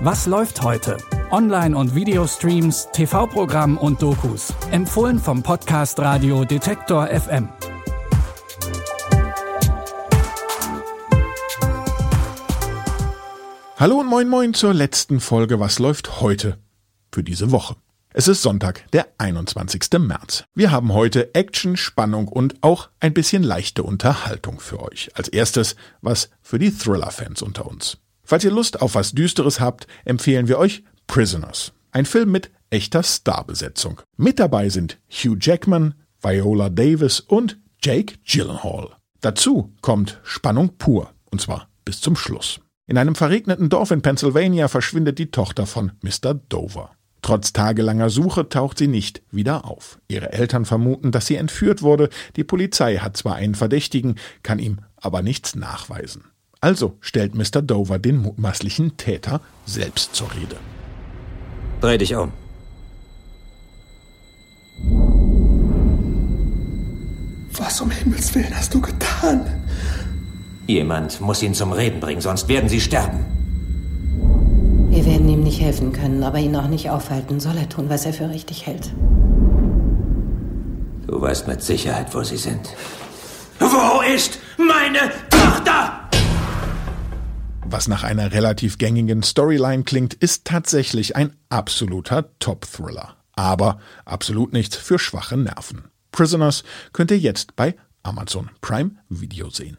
Was läuft heute? Online- und Videostreams, TV-Programm und Dokus. Empfohlen vom Podcast Radio Detektor FM. Hallo und moin moin zur letzten Folge Was läuft heute für diese Woche. Es ist Sonntag, der 21. März. Wir haben heute Action, Spannung und auch ein bisschen leichte Unterhaltung für euch. Als erstes was für die Thriller-Fans unter uns. Falls ihr Lust auf was Düsteres habt, empfehlen wir euch Prisoners. Ein Film mit echter Starbesetzung. Mit dabei sind Hugh Jackman, Viola Davis und Jake Gyllenhaal. Dazu kommt Spannung pur, und zwar bis zum Schluss. In einem verregneten Dorf in Pennsylvania verschwindet die Tochter von Mr. Dover. Trotz tagelanger Suche taucht sie nicht wieder auf. Ihre Eltern vermuten, dass sie entführt wurde. Die Polizei hat zwar einen Verdächtigen, kann ihm aber nichts nachweisen. Also stellt Mr. Dover den mutmaßlichen Täter selbst zur Rede. Dreh dich um. Was um Himmels Willen hast du getan? Jemand muss ihn zum Reden bringen, sonst werden sie sterben. Wir werden ihm nicht helfen können, aber ihn auch nicht aufhalten. Soll er tun, was er für richtig hält. Du weißt mit Sicherheit, wo sie sind. Wo ist meine Tochter? Was nach einer relativ gängigen Storyline klingt, ist tatsächlich ein absoluter Top-Thriller. Aber absolut nichts für schwache Nerven. Prisoners könnt ihr jetzt bei Amazon Prime Video sehen.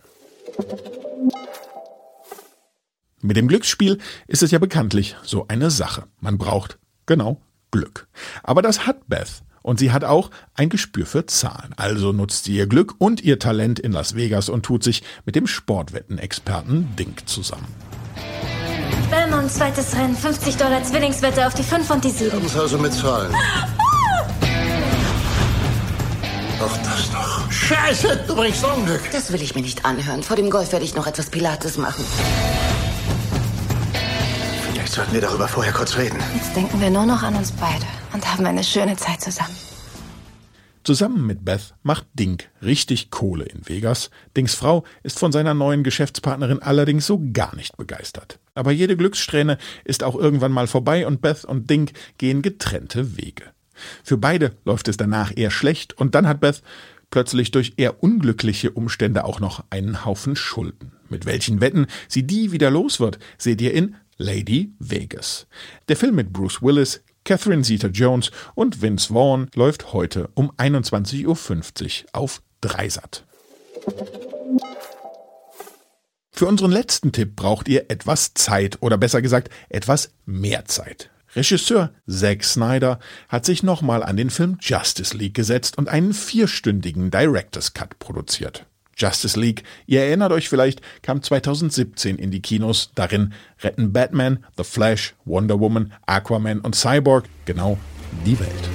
Mit dem Glücksspiel ist es ja bekanntlich so eine Sache. Man braucht, genau, Glück. Aber das hat Beth. Und sie hat auch ein Gespür für Zahlen. Also nutzt sie ihr Glück und ihr Talent in Las Vegas und tut sich mit dem Sportwettenexperten Dink zusammen. Belmont, zweites Rennen, 50 Dollar Zwillingswette auf die 5 und die 7. Haben Sie also mit Zahlen? Auch das noch. Scheiße, du bringst Unglück. Das will ich mir nicht anhören. Vor dem Golf werde ich noch etwas Pilates machen. Sollten wir darüber vorher kurz reden. Jetzt denken wir nur noch an uns beide und haben eine schöne Zeit zusammen. Zusammen mit Beth macht Dink richtig Kohle in Vegas. Dinks Frau ist von seiner neuen Geschäftspartnerin allerdings so gar nicht begeistert. Aber jede Glückssträhne ist auch irgendwann mal vorbei und Beth und Dink gehen getrennte Wege. Für beide läuft es danach eher schlecht und dann hat Beth plötzlich durch eher unglückliche Umstände auch noch einen Haufen Schulden. Mit welchen Wetten sie die wieder los wird, seht ihr in Lady Vegas. Der Film mit Bruce Willis, Catherine Zeta-Jones und Vince Vaughn läuft heute um 21.50 Uhr auf Dreisat. Für unseren letzten Tipp braucht ihr etwas Zeit oder besser gesagt etwas mehr Zeit. Regisseur Zack Snyder hat sich nochmal an den Film Justice League gesetzt und einen vierstündigen Director's Cut produziert. Justice League, ihr erinnert euch vielleicht, kam 2017 in die Kinos. Darin retten Batman, The Flash, Wonder Woman, Aquaman und Cyborg genau die Welt.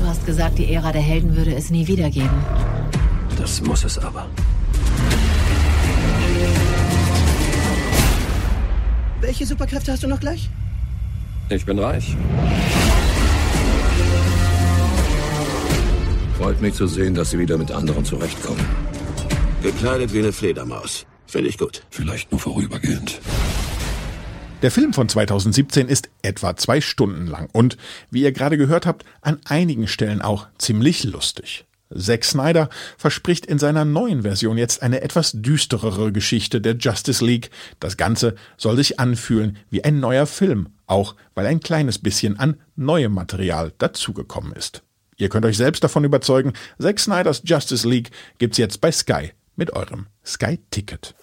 Du hast gesagt, die Ära der Helden würde es nie wieder geben. Das muss es aber. Welche Superkräfte hast du noch gleich? Ich bin reich. Freut mich zu sehen, dass Sie wieder mit anderen zurechtkommen. Gekleidet wie eine Fledermaus. Finde ich gut. Vielleicht nur vorübergehend. Der Film von 2017 ist etwa zwei Stunden lang und, wie ihr gerade gehört habt, an einigen Stellen auch ziemlich lustig. Zack Snyder verspricht in seiner neuen Version jetzt eine etwas düsterere Geschichte der Justice League. Das Ganze soll sich anfühlen wie ein neuer Film, auch weil ein kleines bisschen an neuem Material dazugekommen ist. Ihr könnt euch selbst davon überzeugen, Zack Snyders Justice League gibt's jetzt bei Sky mit eurem Sky-Ticket.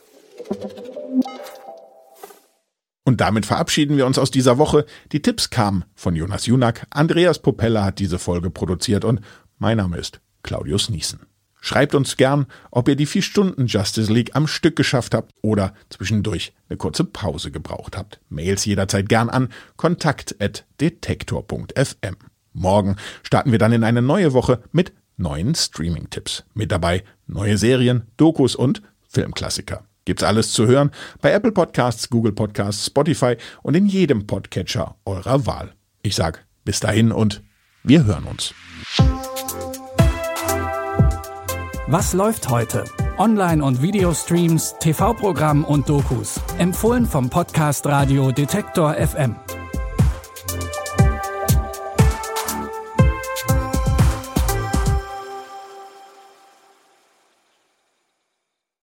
Und damit verabschieden wir uns aus dieser Woche. Die Tipps kamen von Jonas Junak, Andreas Popella hat diese Folge produziert und mein Name ist Claudius Niesen. Schreibt uns gern, ob ihr die vier Stunden Justice League am Stück geschafft habt oder zwischendurch eine kurze Pause gebraucht habt. Mails jederzeit gern an kontakt.detektor.fm. Morgen starten wir dann in eine neue Woche mit neuen Streaming-Tipps. Mit dabei neue Serien, Dokus und Filmklassiker. Gibt's alles zu hören bei Apple Podcasts, Google Podcasts, Spotify und in jedem Podcatcher eurer Wahl. Ich sag bis dahin und wir hören uns. Was läuft heute? Online- und Videostreams, TV-Programm und Dokus. Empfohlen vom Podcast Radio Detektor FM.